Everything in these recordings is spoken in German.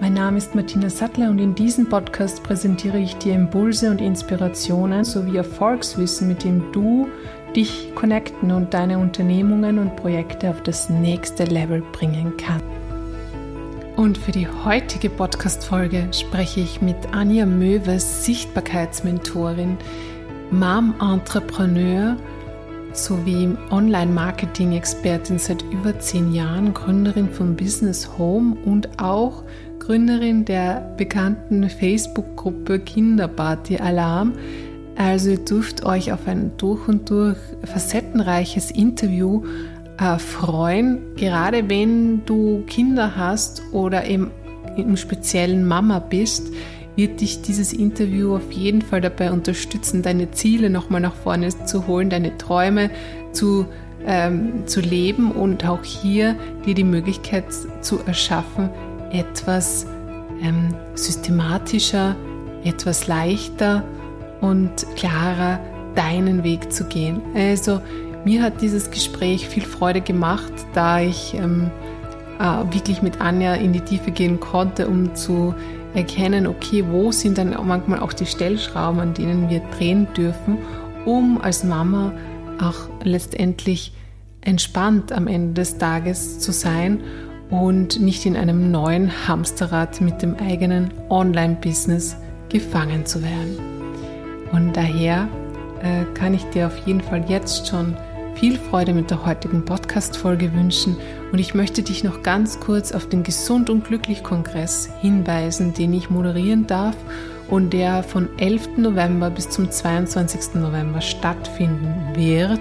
Mein Name ist Martina Sattler und in diesem Podcast präsentiere ich dir Impulse und Inspirationen sowie Erfolgswissen, mit dem du dich connecten und deine Unternehmungen und Projekte auf das nächste Level bringen kannst. Und für die heutige Podcast-Folge spreche ich mit Anja Möwes, Sichtbarkeitsmentorin, Mom-Entrepreneur sowie Online-Marketing-Expertin seit über zehn Jahren, Gründerin von Business Home und auch Gründerin der bekannten Facebook-Gruppe Kinderparty Alarm. Also ihr dürft euch auf ein durch und durch facettenreiches Interview äh, freuen, gerade wenn du Kinder hast oder eben im speziellen Mama bist wird dich dieses Interview auf jeden Fall dabei unterstützen, deine Ziele nochmal nach vorne zu holen, deine Träume zu, ähm, zu leben und auch hier dir die Möglichkeit zu erschaffen, etwas ähm, systematischer, etwas leichter und klarer deinen Weg zu gehen. Also mir hat dieses Gespräch viel Freude gemacht, da ich ähm, äh, wirklich mit Anja in die Tiefe gehen konnte, um zu erkennen, okay, wo sind dann manchmal auch die Stellschrauben, an denen wir drehen dürfen, um als Mama auch letztendlich entspannt am Ende des Tages zu sein und nicht in einem neuen Hamsterrad mit dem eigenen Online-Business gefangen zu werden. Und daher äh, kann ich dir auf jeden Fall jetzt schon viel Freude mit der heutigen Podcast-Folge wünschen und ich möchte dich noch ganz kurz auf den Gesund und Glücklich Kongress hinweisen, den ich moderieren darf und der von 11. November bis zum 22. November stattfinden wird.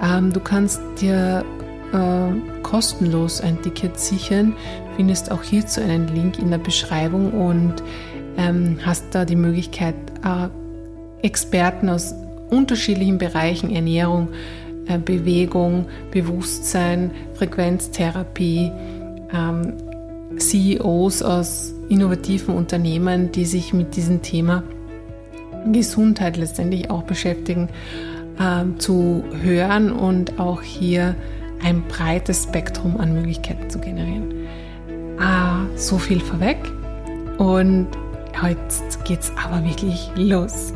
Ähm, du kannst dir äh, kostenlos ein Ticket sichern, findest auch hierzu einen Link in der Beschreibung und ähm, hast da die Möglichkeit, äh, Experten aus unterschiedlichen Bereichen Ernährung, äh, Bewegung, Bewusstsein, Frequenztherapie, ähm, CEOs aus innovativen Unternehmen, die sich mit diesem Thema Gesundheit letztendlich auch beschäftigen, ähm, zu hören und auch hier ein breites Spektrum an Möglichkeiten zu generieren. Ah, so viel vorweg und jetzt geht's aber wirklich los.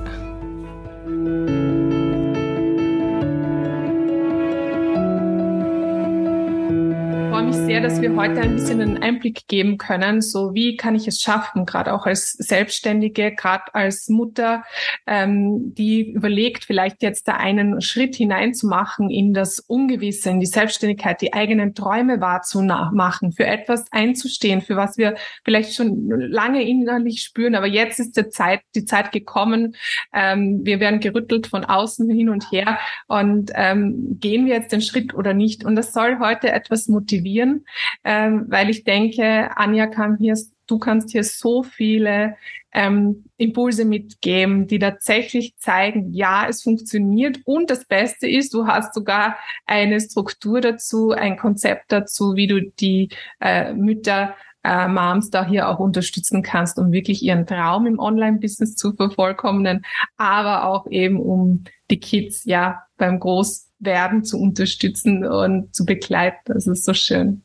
Sehr, dass wir heute ein bisschen einen Einblick geben können, so wie kann ich es schaffen, gerade auch als Selbstständige, gerade als Mutter, ähm, die überlegt, vielleicht jetzt da einen Schritt hineinzumachen in das Ungewisse, in die Selbstständigkeit, die eigenen Träume wahrzumachen, für etwas einzustehen, für was wir vielleicht schon lange innerlich spüren, aber jetzt ist die Zeit, die Zeit gekommen. Ähm, wir werden gerüttelt von außen hin und her und ähm, gehen wir jetzt den Schritt oder nicht? Und das soll heute etwas motivieren, ähm, weil ich denke, Anja kann hier, du kannst hier so viele ähm, Impulse mitgeben, die tatsächlich zeigen, ja, es funktioniert. Und das Beste ist, du hast sogar eine Struktur dazu, ein Konzept dazu, wie du die äh, Mütter äh, Moms da hier auch unterstützen kannst, um wirklich ihren Traum im Online-Business zu vervollkommnen, aber auch eben um die Kids ja beim Großwerden zu unterstützen und zu begleiten. Das ist so schön.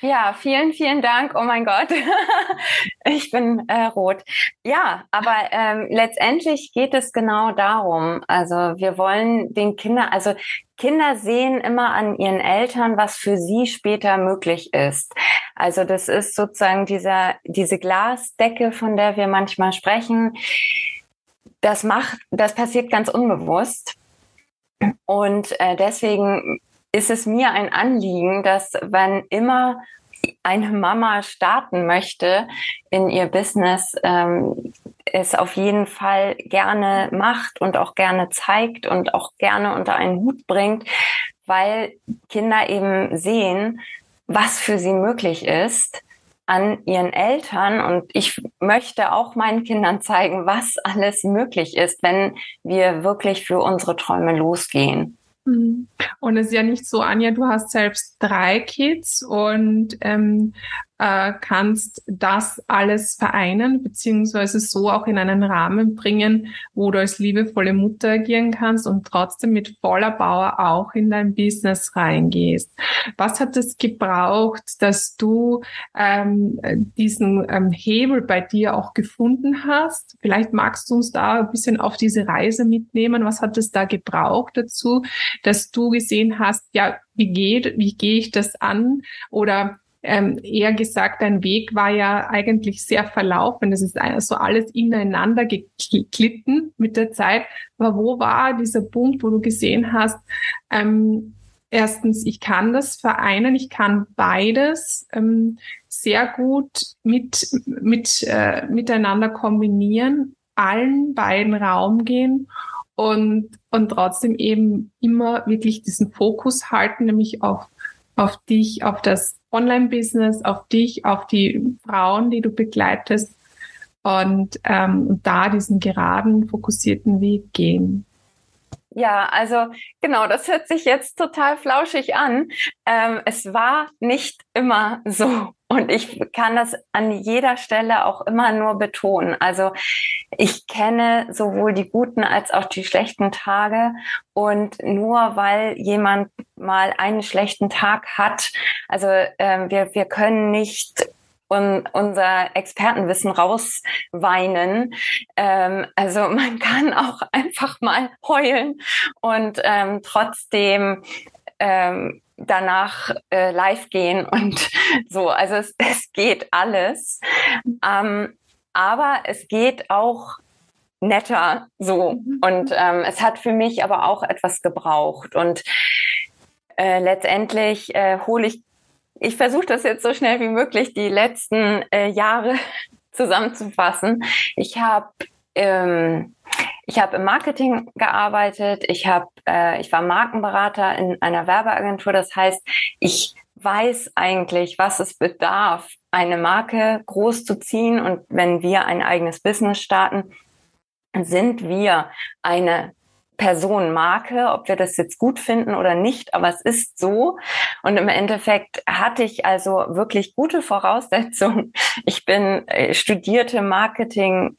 Ja, vielen, vielen Dank. Oh mein Gott, ich bin äh, rot. Ja, aber ähm, letztendlich geht es genau darum. Also wir wollen den Kindern, also Kinder sehen immer an ihren Eltern, was für sie später möglich ist. Also das ist sozusagen dieser, diese Glasdecke, von der wir manchmal sprechen. Das macht, das passiert ganz unbewusst. Und äh, deswegen ist es mir ein Anliegen, dass wenn immer eine Mama starten möchte in ihr Business, ähm, es auf jeden Fall gerne macht und auch gerne zeigt und auch gerne unter einen Hut bringt, weil Kinder eben sehen, was für sie möglich ist an ihren Eltern und ich möchte auch meinen Kindern zeigen, was alles möglich ist, wenn wir wirklich für unsere Träume losgehen. Mhm. Und es ist ja nicht so, Anja, du hast selbst drei Kids und ähm, äh, kannst das alles vereinen, beziehungsweise so auch in einen Rahmen bringen, wo du als liebevolle Mutter agieren kannst und trotzdem mit voller Power auch in dein Business reingehst. Was hat es gebraucht, dass du ähm, diesen ähm, Hebel bei dir auch gefunden hast? Vielleicht magst du uns da ein bisschen auf diese Reise mitnehmen. Was hat es da gebraucht dazu, dass du gesehen hast, ja, wie geht, wie gehe ich das an? Oder ähm, eher gesagt, dein Weg war ja eigentlich sehr verlaufen. Es ist so alles ineinander geklitten mit der Zeit. Aber wo war dieser Punkt, wo du gesehen hast, ähm, erstens, ich kann das vereinen, ich kann beides ähm, sehr gut mit, mit, äh, miteinander kombinieren, allen beiden Raum gehen und, und trotzdem eben immer wirklich diesen Fokus halten, nämlich auf, auf dich, auf das Online-Business, auf dich, auf die Frauen, die du begleitest und, ähm, da diesen geraden, fokussierten Weg gehen. Ja, also genau, das hört sich jetzt total flauschig an. Ähm, es war nicht immer so. Und ich kann das an jeder Stelle auch immer nur betonen. Also ich kenne sowohl die guten als auch die schlechten Tage. Und nur weil jemand mal einen schlechten Tag hat, also äh, wir, wir können nicht un unser Expertenwissen rausweinen. Ähm, also man kann auch einfach mal heulen und ähm, trotzdem ähm, danach äh, live gehen und so. Also es, es geht alles. Ähm, aber es geht auch netter so. Mhm. Und ähm, es hat für mich aber auch etwas gebraucht. Und äh, letztendlich äh, hole ich, ich versuche das jetzt so schnell wie möglich, die letzten äh, Jahre zusammenzufassen. Ich habe ähm, ich habe im Marketing gearbeitet, ich habe, äh, ich war Markenberater in einer Werbeagentur. Das heißt, ich weiß eigentlich, was es bedarf, eine Marke groß zu ziehen. Und wenn wir ein eigenes Business starten, sind wir eine Personenmarke, ob wir das jetzt gut finden oder nicht, aber es ist so. Und im Endeffekt hatte ich also wirklich gute Voraussetzungen. Ich bin äh, studierte Marketing,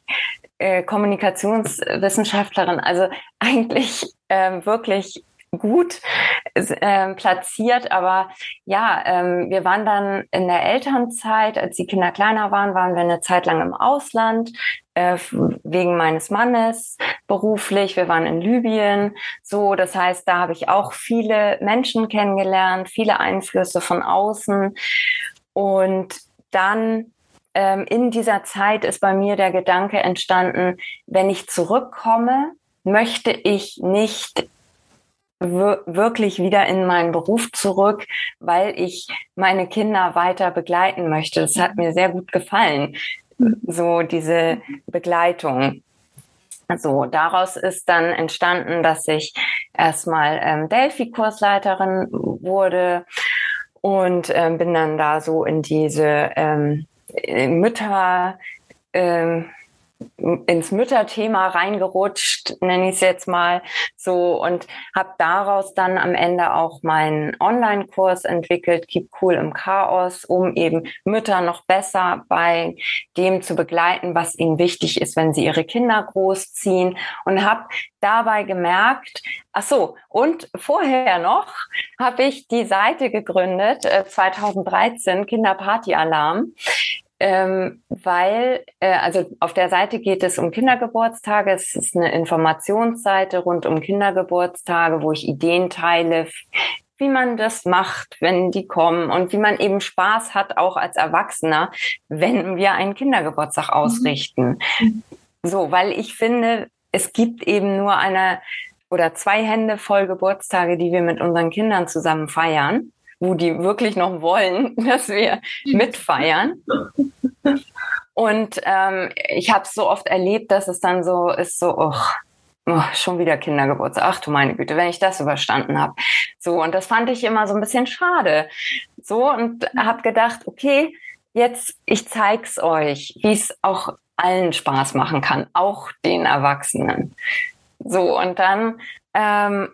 äh, Kommunikationswissenschaftlerin, also eigentlich äh, wirklich gut äh, platziert, aber ja, ähm, wir waren dann in der Elternzeit, als die Kinder kleiner waren, waren wir eine Zeit lang im Ausland äh, wegen meines Mannes beruflich. Wir waren in Libyen, so das heißt, da habe ich auch viele Menschen kennengelernt, viele Einflüsse von außen und dann ähm, in dieser Zeit ist bei mir der Gedanke entstanden, wenn ich zurückkomme, möchte ich nicht wirklich wieder in meinen Beruf zurück, weil ich meine Kinder weiter begleiten möchte. Das hat mir sehr gut gefallen, so diese Begleitung. So, daraus ist dann entstanden, dass ich erstmal ähm, Delphi-Kursleiterin wurde und ähm, bin dann da so in diese ähm, Mütter, ähm, ins Mütterthema reingerutscht, nenne ich es jetzt mal so, und habe daraus dann am Ende auch meinen Online-Kurs entwickelt, Keep Cool im Chaos, um eben Mütter noch besser bei dem zu begleiten, was ihnen wichtig ist, wenn sie ihre Kinder großziehen. Und habe dabei gemerkt, ach so, und vorher noch habe ich die Seite gegründet, äh, 2013, Kinderparty-Alarm ähm, weil, äh, also auf der Seite geht es um Kindergeburtstage. Es ist eine Informationsseite rund um Kindergeburtstage, wo ich Ideen teile, wie man das macht, wenn die kommen und wie man eben Spaß hat, auch als Erwachsener, wenn wir einen Kindergeburtstag mhm. ausrichten. Mhm. So, weil ich finde, es gibt eben nur eine oder zwei Hände voll Geburtstage, die wir mit unseren Kindern zusammen feiern wo die wirklich noch wollen, dass wir mitfeiern. Und ähm, ich habe es so oft erlebt, dass es dann so ist, so, oh, oh, schon wieder Kindergeburtstag. Ach du meine Güte, wenn ich das überstanden habe. So, und das fand ich immer so ein bisschen schade. So, und habe gedacht, okay, jetzt, ich zeig's euch, wie es auch allen Spaß machen kann, auch den Erwachsenen. So, und dann ähm,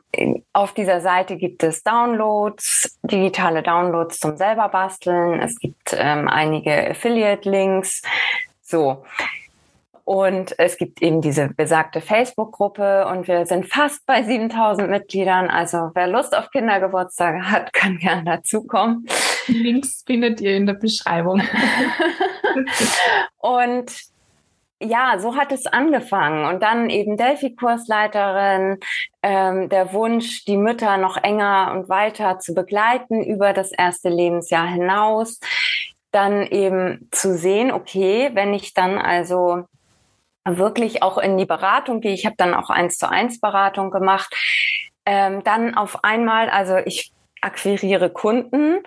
auf dieser Seite gibt es Downloads, digitale Downloads zum selber basteln. Es gibt ähm, einige Affiliate-Links. So. Und es gibt eben diese besagte Facebook-Gruppe und wir sind fast bei 7000 Mitgliedern. Also wer Lust auf Kindergeburtstage hat, kann gerne dazukommen. Links findet ihr in der Beschreibung. und ja, so hat es angefangen. Und dann eben Delphi-Kursleiterin, ähm, der Wunsch, die Mütter noch enger und weiter zu begleiten über das erste Lebensjahr hinaus. Dann eben zu sehen, okay, wenn ich dann also wirklich auch in die Beratung gehe, ich habe dann auch eins zu eins Beratung gemacht, ähm, dann auf einmal, also ich akquiriere Kunden,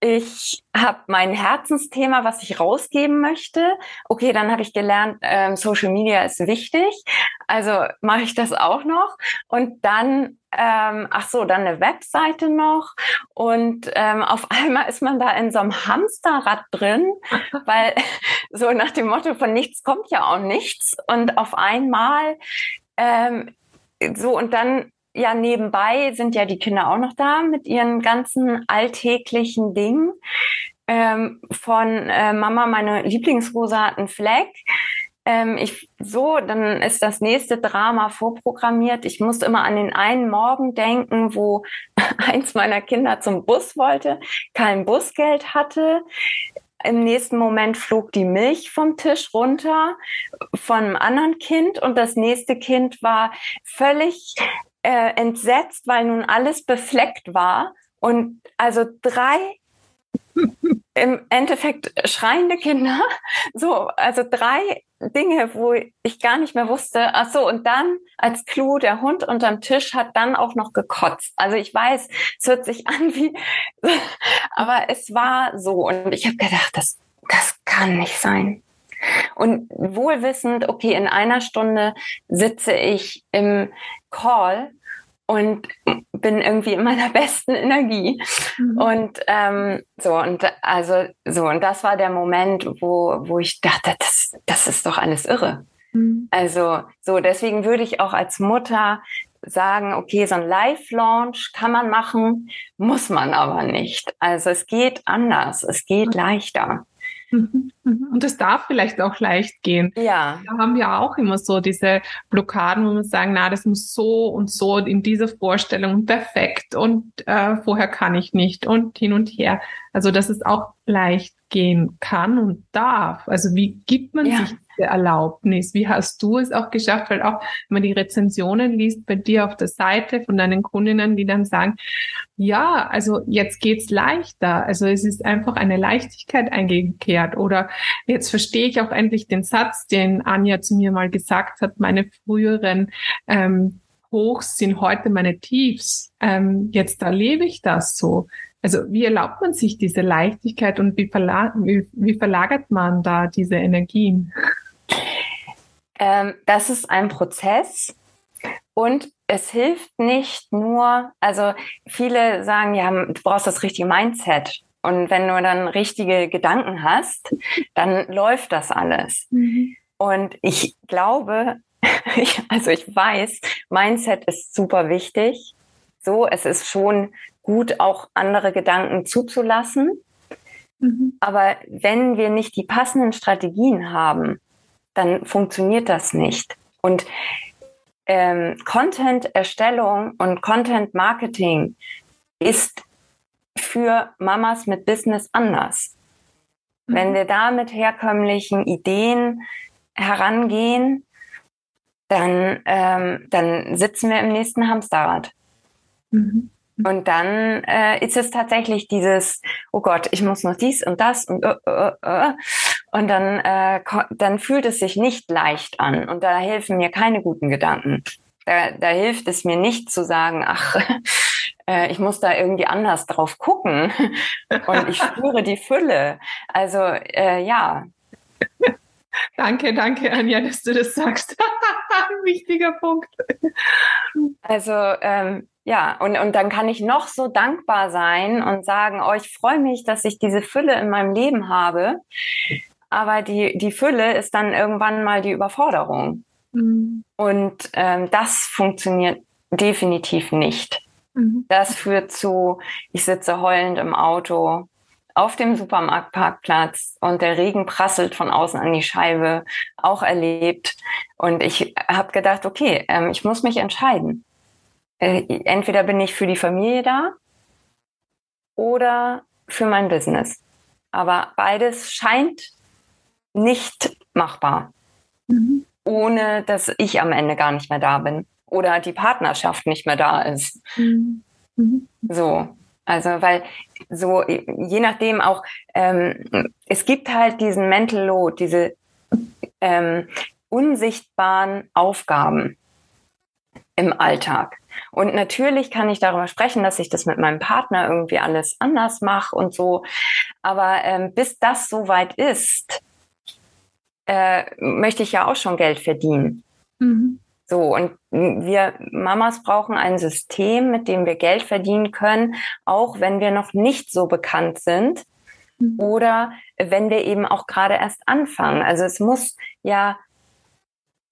ich habe mein Herzensthema, was ich rausgeben möchte. Okay, dann habe ich gelernt, ähm, Social Media ist wichtig. Also mache ich das auch noch. Und dann, ähm, ach so, dann eine Webseite noch. Und ähm, auf einmal ist man da in so einem Hamsterrad drin, weil so nach dem Motto von nichts kommt ja auch nichts. Und auf einmal ähm, so und dann ja, nebenbei sind ja die Kinder auch noch da mit ihren ganzen alltäglichen Dingen. Ähm, von äh, Mama, meine Lieblingsrosa hat einen Fleck. Ähm, ich, so, dann ist das nächste Drama vorprogrammiert. Ich musste immer an den einen Morgen denken, wo eins meiner Kinder zum Bus wollte, kein Busgeld hatte. Im nächsten Moment flog die Milch vom Tisch runter von einem anderen Kind und das nächste Kind war völlig äh, entsetzt, weil nun alles befleckt war und also drei im Endeffekt schreiende Kinder, so, also drei Dinge, wo ich gar nicht mehr wusste. Ach so, und dann als Clou, der Hund unterm Tisch hat dann auch noch gekotzt. Also ich weiß, es hört sich an wie, aber es war so. Und ich habe gedacht, das, das kann nicht sein. Und wohlwissend, okay, in einer Stunde sitze ich im Call und bin irgendwie in meiner besten Energie. Mhm. Und ähm, so, und also so, und das war der Moment, wo, wo ich dachte, das, das ist doch alles irre. Mhm. Also so, deswegen würde ich auch als Mutter sagen, okay, so ein Live-Launch kann man machen, muss man aber nicht. Also es geht anders, es geht leichter. Mhm. Und es darf vielleicht auch leicht gehen. Ja. Da haben wir auch immer so diese Blockaden, wo wir sagen, na, das muss so und so in dieser Vorstellung perfekt und äh, vorher kann ich nicht und hin und her. Also, dass es auch leicht gehen kann und darf. Also, wie gibt man ja. sich Erlaubnis? Wie hast du es auch geschafft? Weil auch, wenn man die Rezensionen liest bei dir auf der Seite von deinen Kundinnen, die dann sagen, ja, also jetzt geht's leichter. Also es ist einfach eine Leichtigkeit eingekehrt. Oder jetzt verstehe ich auch endlich den Satz, den Anja zu mir mal gesagt hat, meine früheren ähm, Hochs sind heute meine Tiefs. Ähm, jetzt erlebe ich das so. Also wie erlaubt man sich diese Leichtigkeit und wie, verla wie, wie verlagert man da diese Energien? Ähm, das ist ein Prozess und es hilft nicht nur, also viele sagen, ja, du brauchst das richtige Mindset. Und wenn du dann richtige Gedanken hast, dann läuft das alles. Mhm. Und ich glaube, ich, also ich weiß, Mindset ist super wichtig. So, es ist schon gut, auch andere Gedanken zuzulassen. Mhm. Aber wenn wir nicht die passenden Strategien haben, dann funktioniert das nicht. Und ähm, Content-Erstellung und Content-Marketing ist für Mamas mit Business anders. Mhm. Wenn wir da mit herkömmlichen Ideen herangehen, dann, ähm, dann sitzen wir im nächsten Hamsterrad. Mhm. Und dann äh, ist es tatsächlich dieses, oh Gott, ich muss noch dies und das und äh, äh, äh. Und dann, äh, dann fühlt es sich nicht leicht an und da helfen mir keine guten Gedanken. Da, da hilft es mir nicht zu sagen, ach, äh, ich muss da irgendwie anders drauf gucken und ich spüre die Fülle. Also äh, ja. Danke, danke, Anja, dass du das sagst. Wichtiger Punkt. Also ähm, ja, und, und dann kann ich noch so dankbar sein und sagen, oh, ich freue mich, dass ich diese Fülle in meinem Leben habe. Aber die, die Fülle ist dann irgendwann mal die Überforderung. Mhm. Und ähm, das funktioniert definitiv nicht. Mhm. Das führt zu, ich sitze heulend im Auto auf dem Supermarktparkplatz und der Regen prasselt von außen an die Scheibe, auch erlebt. Und ich habe gedacht, okay, ähm, ich muss mich entscheiden. Äh, entweder bin ich für die Familie da oder für mein Business. Aber beides scheint nicht machbar, mhm. ohne dass ich am Ende gar nicht mehr da bin oder die Partnerschaft nicht mehr da ist. Mhm. Mhm. So, also weil so je nachdem auch ähm, es gibt halt diesen Mental Load, diese ähm, unsichtbaren Aufgaben im Alltag. Und natürlich kann ich darüber sprechen, dass ich das mit meinem Partner irgendwie alles anders mache und so. Aber ähm, bis das soweit ist, äh, möchte ich ja auch schon Geld verdienen. Mhm. So, und wir Mamas brauchen ein System, mit dem wir Geld verdienen können, auch wenn wir noch nicht so bekannt sind mhm. oder wenn wir eben auch gerade erst anfangen. Also es muss ja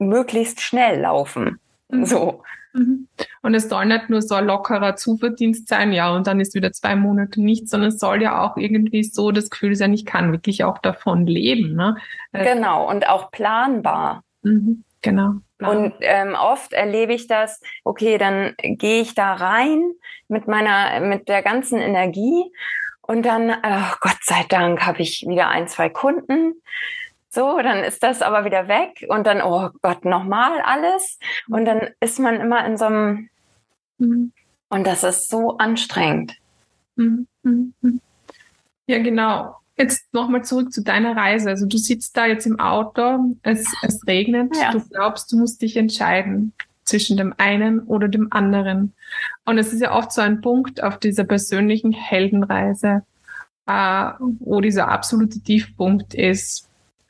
möglichst schnell laufen. Mhm. So. Mhm. Und es soll nicht nur so ein lockerer Zuverdienst sein, ja, und dann ist wieder zwei Monate nichts, sondern es soll ja auch irgendwie so das Gefühl sein, ich kann wirklich auch davon leben. Ne? Äh, genau, und auch planbar. Mhm, genau. Und ähm, oft erlebe ich das, okay, dann gehe ich da rein mit meiner, mit der ganzen Energie und dann, oh Gott sei Dank, habe ich wieder ein, zwei Kunden. So, dann ist das aber wieder weg und dann, oh Gott, nochmal alles. Und dann ist man immer in so einem, mhm. und das ist so anstrengend. Mhm. Mhm. mhm. Ja, genau. Jetzt nochmal zurück zu deiner Reise. Also du sitzt da jetzt im Auto, es, es regnet, ja. du glaubst, du musst dich entscheiden zwischen dem einen oder dem anderen. Und es ist ja oft so ein Punkt auf dieser persönlichen Heldenreise, äh, wo dieser absolute Tiefpunkt ist,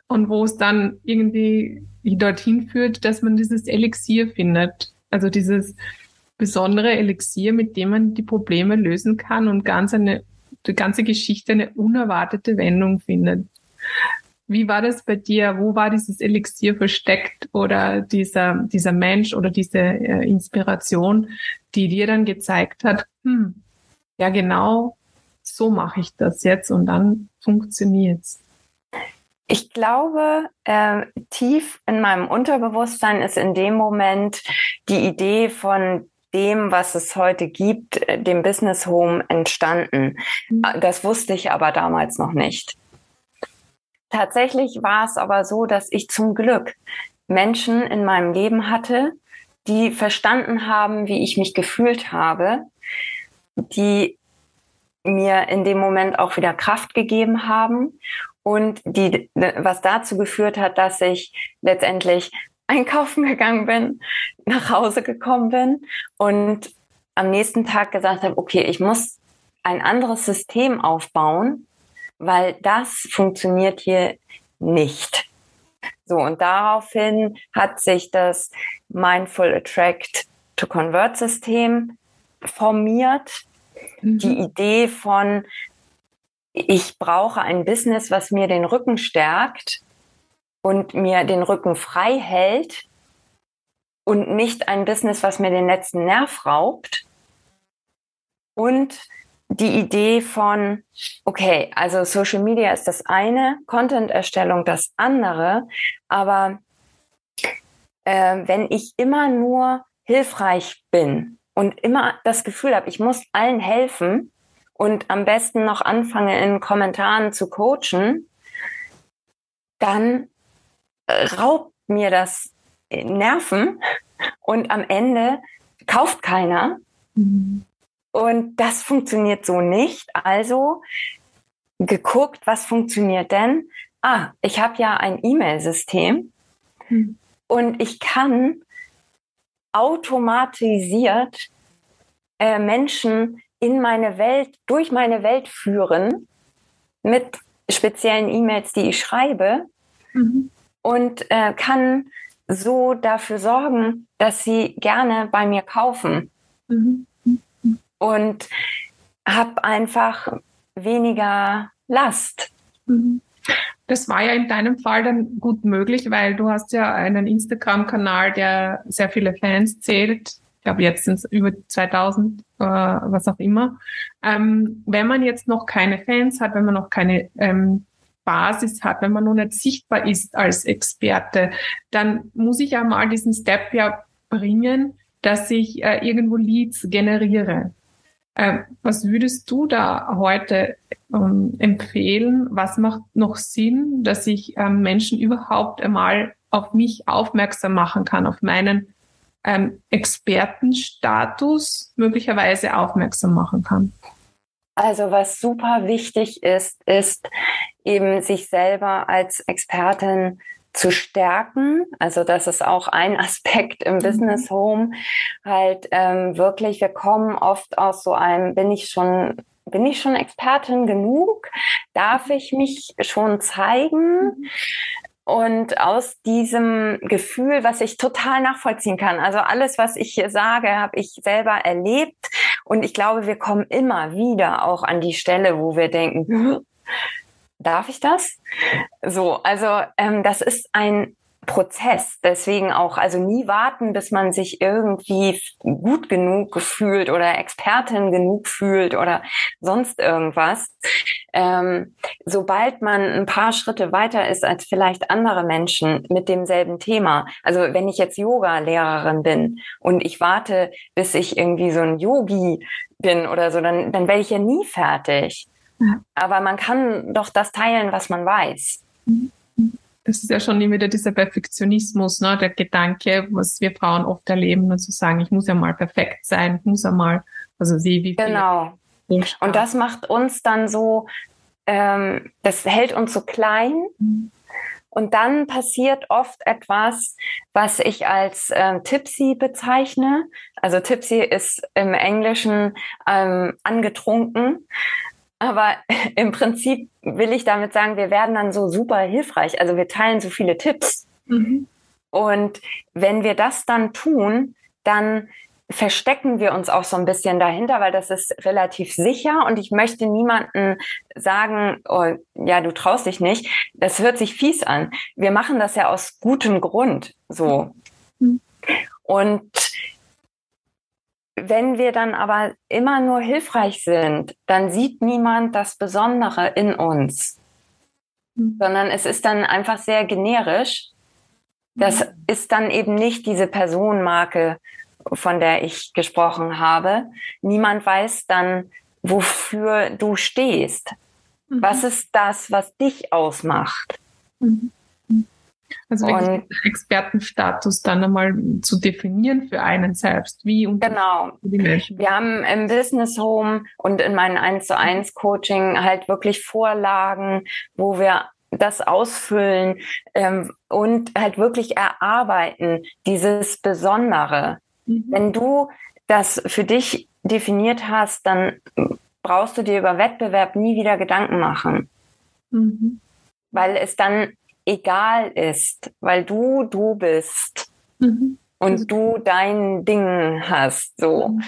und wo es dann irgendwie dorthin führt, dass man dieses Elixier findet. Also dieses besondere Elixier, mit dem man die Probleme lösen kann und ganz eine, die ganze Geschichte eine unerwartete Wendung findet. Wie war das bei dir? Wo war dieses Elixier versteckt oder dieser, dieser Mensch oder diese äh, Inspiration, die dir dann gezeigt hat, hm, ja genau, so mache ich das jetzt und dann funktioniert's. Ich glaube, äh, tief in meinem Unterbewusstsein ist in dem Moment die Idee von dem, was es heute gibt, äh, dem Business Home entstanden. Mhm. Äh, das wusste ich aber damals noch nicht. Tatsächlich war es aber so, dass ich zum Glück Menschen in meinem Leben hatte, die verstanden haben, wie ich mich gefühlt habe, die mir in dem Moment auch wieder Kraft gegeben haben und die, was dazu geführt hat, dass ich letztendlich einkaufen gegangen bin, nach Hause gekommen bin und am nächsten Tag gesagt habe, okay, ich muss ein anderes System aufbauen, weil das funktioniert hier nicht. So, und daraufhin hat sich das Mindful Attract to Convert System formiert. Mhm. Die Idee von, ich brauche ein Business, was mir den Rücken stärkt und mir den Rücken frei hält und nicht ein Business, was mir den letzten Nerv raubt. Und die Idee von, okay, also Social Media ist das eine, Content-Erstellung das andere, aber äh, wenn ich immer nur hilfreich bin und immer das Gefühl habe, ich muss allen helfen, und am besten noch anfange in Kommentaren zu coachen, dann äh, raubt mir das Nerven und am Ende kauft keiner. Mhm. Und das funktioniert so nicht. Also geguckt, was funktioniert denn? Ah, ich habe ja ein E-Mail-System mhm. und ich kann automatisiert äh, Menschen in meine Welt, durch meine Welt führen mit speziellen E-Mails, die ich schreibe mhm. und äh, kann so dafür sorgen, dass sie gerne bei mir kaufen. Mhm. und habe einfach weniger Last. Mhm. Das war ja in deinem Fall dann gut möglich, weil du hast ja einen Instagram-Kanal, der sehr viele Fans zählt. Ich glaube, jetzt sind es über 2000, äh, was auch immer. Ähm, wenn man jetzt noch keine Fans hat, wenn man noch keine ähm, Basis hat, wenn man noch nicht sichtbar ist als Experte, dann muss ich ja mal diesen Step ja bringen, dass ich äh, irgendwo Leads generiere. Äh, was würdest du da heute ähm, empfehlen? Was macht noch Sinn, dass ich ähm, Menschen überhaupt einmal auf mich aufmerksam machen kann, auf meinen ähm, Expertenstatus möglicherweise aufmerksam machen kann? Also was super wichtig ist, ist eben sich selber als Expertin zu stärken. Also das ist auch ein Aspekt im mhm. Business Home. Halt ähm, wirklich, wir kommen oft aus so einem, bin ich schon bin ich schon Expertin genug? Darf ich mich schon zeigen? Und aus diesem Gefühl, was ich total nachvollziehen kann, also alles, was ich hier sage, habe ich selber erlebt. Und ich glaube, wir kommen immer wieder auch an die Stelle, wo wir denken, darf ich das? So, also ähm, das ist ein Prozess. Deswegen auch, also nie warten, bis man sich irgendwie gut genug fühlt oder Expertin genug fühlt oder sonst irgendwas. Ähm, sobald man ein paar Schritte weiter ist als vielleicht andere Menschen mit demselben Thema. Also wenn ich jetzt Yoga-Lehrerin bin und ich warte, bis ich irgendwie so ein Yogi bin oder so, dann, dann werde ich ja nie fertig. Aber man kann doch das teilen, was man weiß. Das ist ja schon wieder dieser Perfektionismus, ne? der Gedanke, was wir Frauen oft erleben, und zu sagen, ich muss ja mal perfekt sein, ich muss ja mal, also sie wie Genau. Und das macht uns dann so, ähm, das hält uns so klein. Mhm. Und dann passiert oft etwas, was ich als ähm, Tipsy bezeichne. Also Tipsy ist im Englischen ähm, angetrunken. Aber im Prinzip will ich damit sagen, wir werden dann so super hilfreich. Also wir teilen so viele Tipps. Mhm. Und wenn wir das dann tun, dann verstecken wir uns auch so ein bisschen dahinter, weil das ist relativ sicher und ich möchte niemanden sagen, oh, ja, du traust dich nicht. Das hört sich fies an. Wir machen das ja aus gutem Grund so. Mhm. Und wenn wir dann aber immer nur hilfreich sind, dann sieht niemand das Besondere in uns, mhm. sondern es ist dann einfach sehr generisch. Das mhm. ist dann eben nicht diese Personenmarke, von der ich gesprochen habe. Niemand weiß dann, wofür du stehst. Mhm. Was ist das, was dich ausmacht? Mhm. Also wirklich und, Expertenstatus dann einmal zu definieren für einen selbst. Wie und genau. die Menschen. Wir haben im Business Home und in meinem 1 zu 1 Coaching halt wirklich Vorlagen, wo wir das ausfüllen ähm, und halt wirklich erarbeiten, dieses Besondere. Mhm. Wenn du das für dich definiert hast, dann brauchst du dir über Wettbewerb nie wieder Gedanken machen. Mhm. Weil es dann egal ist, weil du du bist mhm. und also du dein Ding hast, so. Mhm.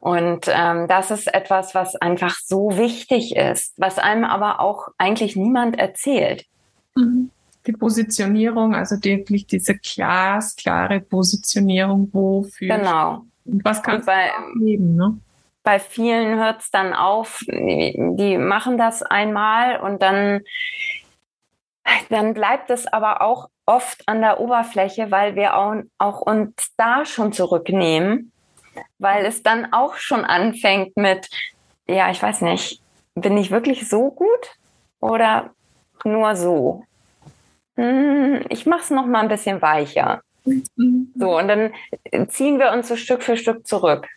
Und ähm, das ist etwas, was einfach so wichtig ist, was einem aber auch eigentlich niemand erzählt. Mhm. Die Positionierung, also wirklich diese glasklare Positionierung, wofür. Genau. Und was kannst und bei, du leben, ne? Bei vielen hört es dann auf, die machen das einmal und dann dann bleibt es aber auch oft an der Oberfläche, weil wir auch, auch uns da schon zurücknehmen, weil es dann auch schon anfängt mit, ja, ich weiß nicht, bin ich wirklich so gut oder nur so? Hm, ich mache es noch mal ein bisschen weicher. So, und dann ziehen wir uns so Stück für Stück zurück.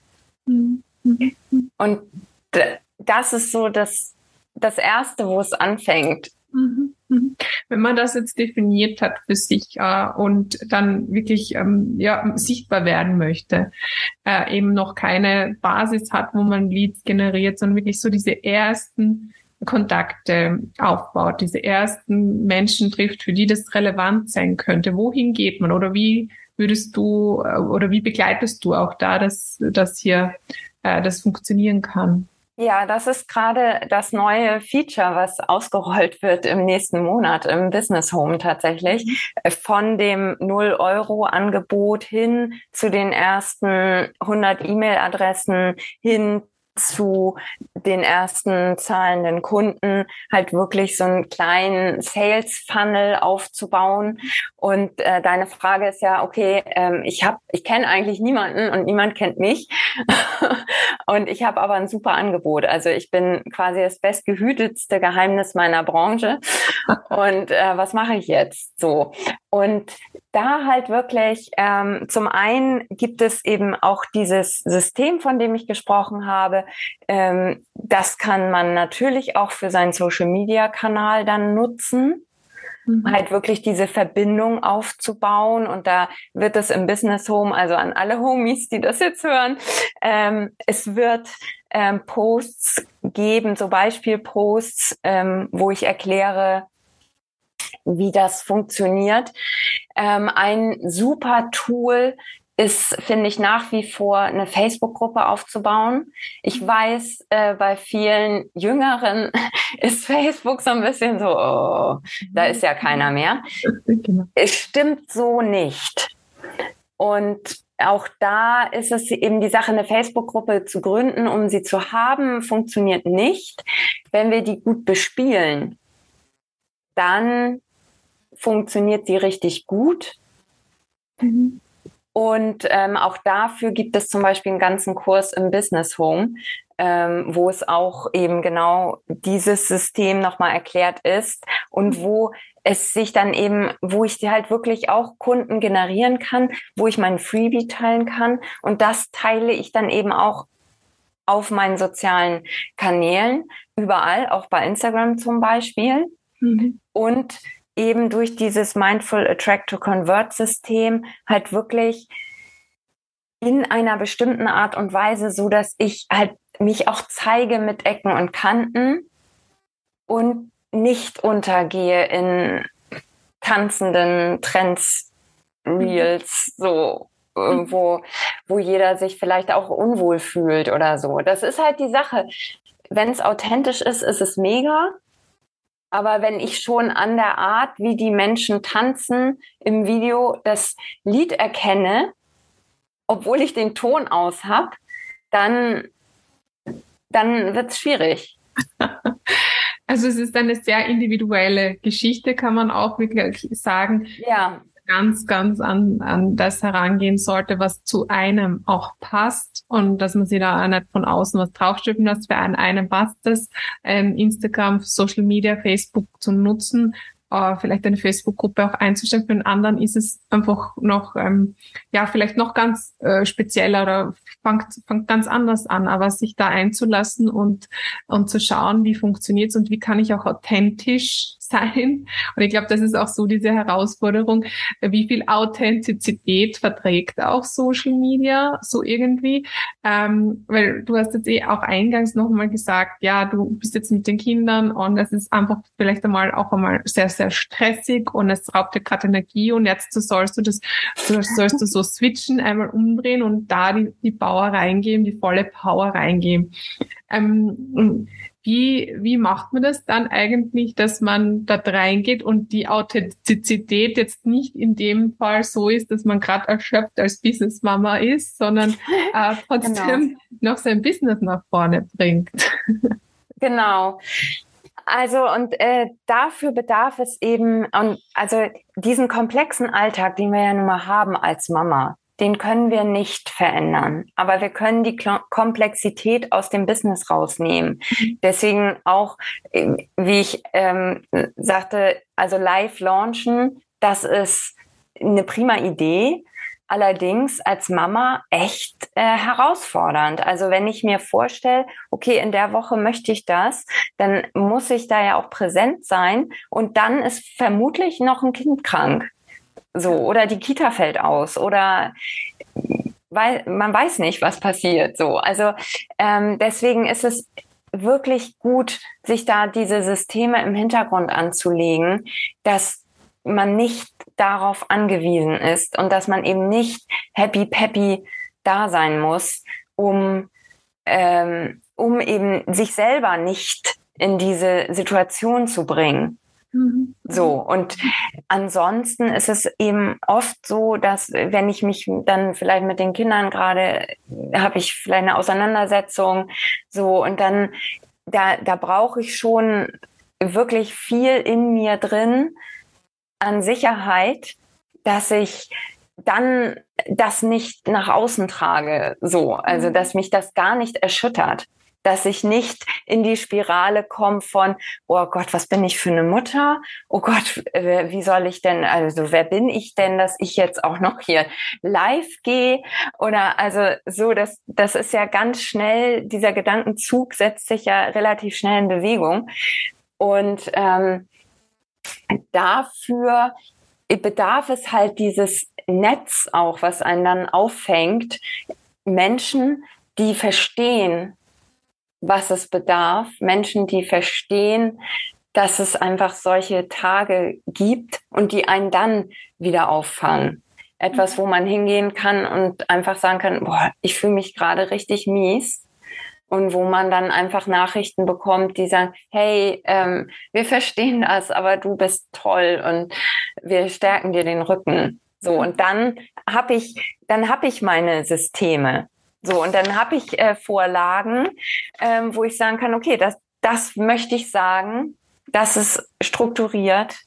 Und das ist so das, das Erste, wo es anfängt. Mhm. Mhm. Wenn man das jetzt definiert hat für sich äh, und dann wirklich ähm, ja, sichtbar werden möchte, äh, eben noch keine Basis hat, wo man Leads generiert, sondern wirklich so diese ersten Kontakte aufbaut, diese ersten Menschen trifft, für die das relevant sein könnte. Wohin geht man oder wie würdest du äh, oder wie begleitest du auch da, dass, dass hier äh, das funktionieren kann. Ja, das ist gerade das neue Feature, was ausgerollt wird im nächsten Monat im Business Home tatsächlich. Mhm. Von dem 0-Euro-Angebot hin zu den ersten 100 E-Mail-Adressen hin zu den ersten zahlenden Kunden halt wirklich so einen kleinen Sales Funnel aufzubauen. Und äh, deine Frage ist ja, okay, ähm, ich habe, ich kenne eigentlich niemanden und niemand kennt mich. und ich habe aber ein super Angebot. Also ich bin quasi das bestgehütetste Geheimnis meiner Branche. und äh, was mache ich jetzt so? Und da halt wirklich, ähm, zum einen gibt es eben auch dieses System, von dem ich gesprochen habe. Ähm, das kann man natürlich auch für seinen Social-Media-Kanal dann nutzen. Mhm. halt wirklich diese Verbindung aufzubauen. Und da wird es im Business Home, also an alle Homies, die das jetzt hören, ähm, es wird ähm, Posts geben, so Beispielposts, ähm, wo ich erkläre, wie das funktioniert. Ähm, ein super Tool ist, finde ich, nach wie vor eine Facebook-Gruppe aufzubauen. Ich weiß, äh, bei vielen Jüngeren ist Facebook so ein bisschen so, oh, da ist ja keiner mehr. Genau. Es stimmt so nicht. Und auch da ist es eben die Sache, eine Facebook-Gruppe zu gründen, um sie zu haben, funktioniert nicht. Wenn wir die gut bespielen, dann funktioniert sie richtig gut. Mhm. Und ähm, auch dafür gibt es zum Beispiel einen ganzen Kurs im Business Home, ähm, wo es auch eben genau dieses System nochmal erklärt ist und wo es sich dann eben, wo ich halt wirklich auch Kunden generieren kann, wo ich meinen Freebie teilen kann. Und das teile ich dann eben auch auf meinen sozialen Kanälen, überall, auch bei Instagram zum Beispiel. Mhm. Und eben durch dieses Mindful Attract to Convert System halt wirklich in einer bestimmten Art und Weise, so dass ich halt mich auch zeige mit Ecken und Kanten und nicht untergehe in tanzenden Trends, Reels, so wo, wo jeder sich vielleicht auch unwohl fühlt oder so. Das ist halt die Sache. Wenn es authentisch ist, ist es mega. Aber wenn ich schon an der Art, wie die Menschen tanzen im Video, das Lied erkenne, obwohl ich den Ton aus habe, dann, dann wird es schwierig. Also es ist eine sehr individuelle Geschichte, kann man auch wirklich sagen. Ja ganz, ganz an, an das herangehen sollte, was zu einem auch passt und dass man sich da auch nicht von außen was draufstülpen lässt. Für einen, einen passt es, ähm, Instagram, Social Media, Facebook zu nutzen, äh, vielleicht eine Facebook-Gruppe auch einzustellen. Für den anderen ist es einfach noch, ähm, ja, vielleicht noch ganz äh, spezieller oder fängt, fängt ganz anders an, aber sich da einzulassen und, und zu schauen, wie funktioniert's und wie kann ich auch authentisch sein. Und ich glaube, das ist auch so diese Herausforderung, wie viel Authentizität verträgt auch Social Media so irgendwie. Ähm, weil du hast jetzt eh auch eingangs nochmal gesagt, ja, du bist jetzt mit den Kindern und es ist einfach vielleicht einmal auch einmal sehr, sehr stressig und es raubt dir gerade Energie und jetzt sollst du das, sollst du so switchen, einmal umdrehen und da die, die Power reingeben, die volle Power reingeben. Ähm, wie, wie macht man das dann eigentlich, dass man da reingeht und die Authentizität jetzt nicht in dem Fall so ist, dass man gerade erschöpft als Businessmama ist, sondern äh, trotzdem genau. noch sein Business nach vorne bringt? Genau. Also und äh, dafür bedarf es eben, und also diesen komplexen Alltag, den wir ja nun mal haben als Mama, den können wir nicht verändern. Aber wir können die Komplexität aus dem Business rausnehmen. Mhm. Deswegen auch, äh, wie ich ähm, sagte, also live launchen, das ist eine prima Idee. Allerdings als Mama echt äh, herausfordernd. Also wenn ich mir vorstelle, okay, in der Woche möchte ich das, dann muss ich da ja auch präsent sein und dann ist vermutlich noch ein Kind krank. So, oder die Kita fällt aus oder weil man weiß nicht, was passiert. So, also ähm, deswegen ist es wirklich gut, sich da diese Systeme im Hintergrund anzulegen, dass man nicht darauf angewiesen ist und dass man eben nicht happy peppy da sein muss, um ähm, um eben sich selber nicht in diese Situation zu bringen. Mhm. So, und ansonsten ist es eben oft so, dass wenn ich mich dann vielleicht mit den Kindern gerade, habe ich vielleicht eine Auseinandersetzung, so, und dann, da, da brauche ich schon wirklich viel in mir drin an Sicherheit, dass ich dann das nicht nach außen trage, so, also mhm. dass mich das gar nicht erschüttert dass ich nicht in die Spirale komme von, oh Gott, was bin ich für eine Mutter? Oh Gott, wie soll ich denn, also wer bin ich denn, dass ich jetzt auch noch hier live gehe? Oder also so, das, das ist ja ganz schnell, dieser Gedankenzug setzt sich ja relativ schnell in Bewegung. Und ähm, dafür bedarf es halt dieses Netz auch, was einen dann auffängt, Menschen, die verstehen, was es bedarf, Menschen, die verstehen, dass es einfach solche Tage gibt und die einen dann wieder auffangen. Etwas, wo man hingehen kann und einfach sagen kann, boah, ich fühle mich gerade richtig mies. Und wo man dann einfach Nachrichten bekommt, die sagen, hey, ähm, wir verstehen das, aber du bist toll und wir stärken dir den Rücken. So, und dann habe ich, dann habe ich meine Systeme. So, und dann habe ich äh, Vorlagen, ähm, wo ich sagen kann, okay, das, das möchte ich sagen, das ist strukturiert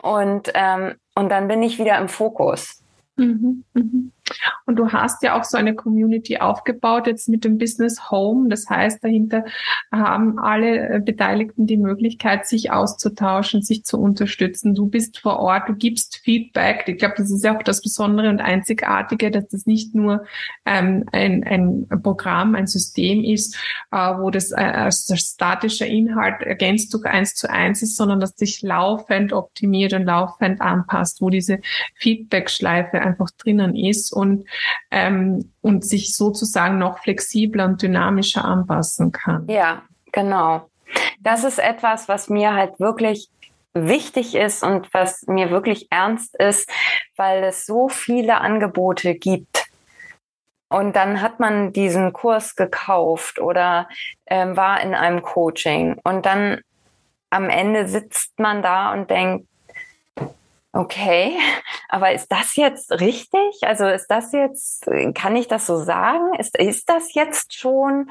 und, ähm, und dann bin ich wieder im Fokus. Mhm, mhm. Und du hast ja auch so eine Community aufgebaut jetzt mit dem Business Home. Das heißt, dahinter haben alle äh, Beteiligten die Möglichkeit, sich auszutauschen, sich zu unterstützen. Du bist vor Ort, du gibst Feedback. Ich glaube, das ist ja auch das Besondere und Einzigartige, dass das nicht nur ähm, ein, ein Programm, ein System ist, äh, wo das äh, statischer Inhalt ergänzt durch eins zu eins ist, sondern dass sich laufend optimiert und laufend anpasst, wo diese Feedback-Schleife einfach drinnen ist und, ähm, und sich sozusagen noch flexibler und dynamischer anpassen kann. Ja, genau. Das ist etwas, was mir halt wirklich wichtig ist und was mir wirklich ernst ist, weil es so viele Angebote gibt. Und dann hat man diesen Kurs gekauft oder ähm, war in einem Coaching und dann am Ende sitzt man da und denkt, Okay, aber ist das jetzt richtig? Also ist das jetzt, kann ich das so sagen? Ist, ist das jetzt schon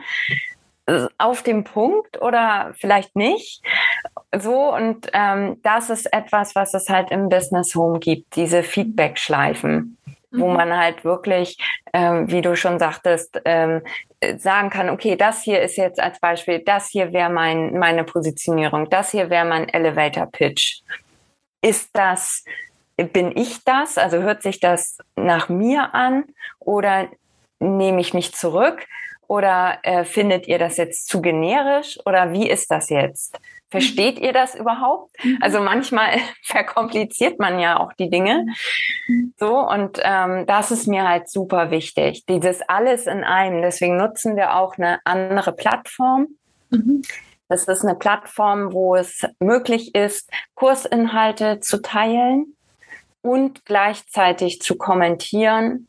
äh, auf dem Punkt oder vielleicht nicht? So, und ähm, das ist etwas, was es halt im Business Home gibt, diese Feedback-Schleifen, mhm. wo man halt wirklich, ähm, wie du schon sagtest, ähm, sagen kann, okay, das hier ist jetzt als Beispiel, das hier wäre mein, meine Positionierung, das hier wäre mein Elevator-Pitch ist das, bin ich das? Also hört sich das nach mir an oder nehme ich mich zurück? Oder äh, findet ihr das jetzt zu generisch? Oder wie ist das jetzt? Versteht ihr das überhaupt? Mhm. Also manchmal verkompliziert man ja auch die Dinge. So, und ähm, das ist mir halt super wichtig. Dieses alles in einem. Deswegen nutzen wir auch eine andere Plattform. Mhm. Das ist eine Plattform, wo es möglich ist, Kursinhalte zu teilen und gleichzeitig zu kommentieren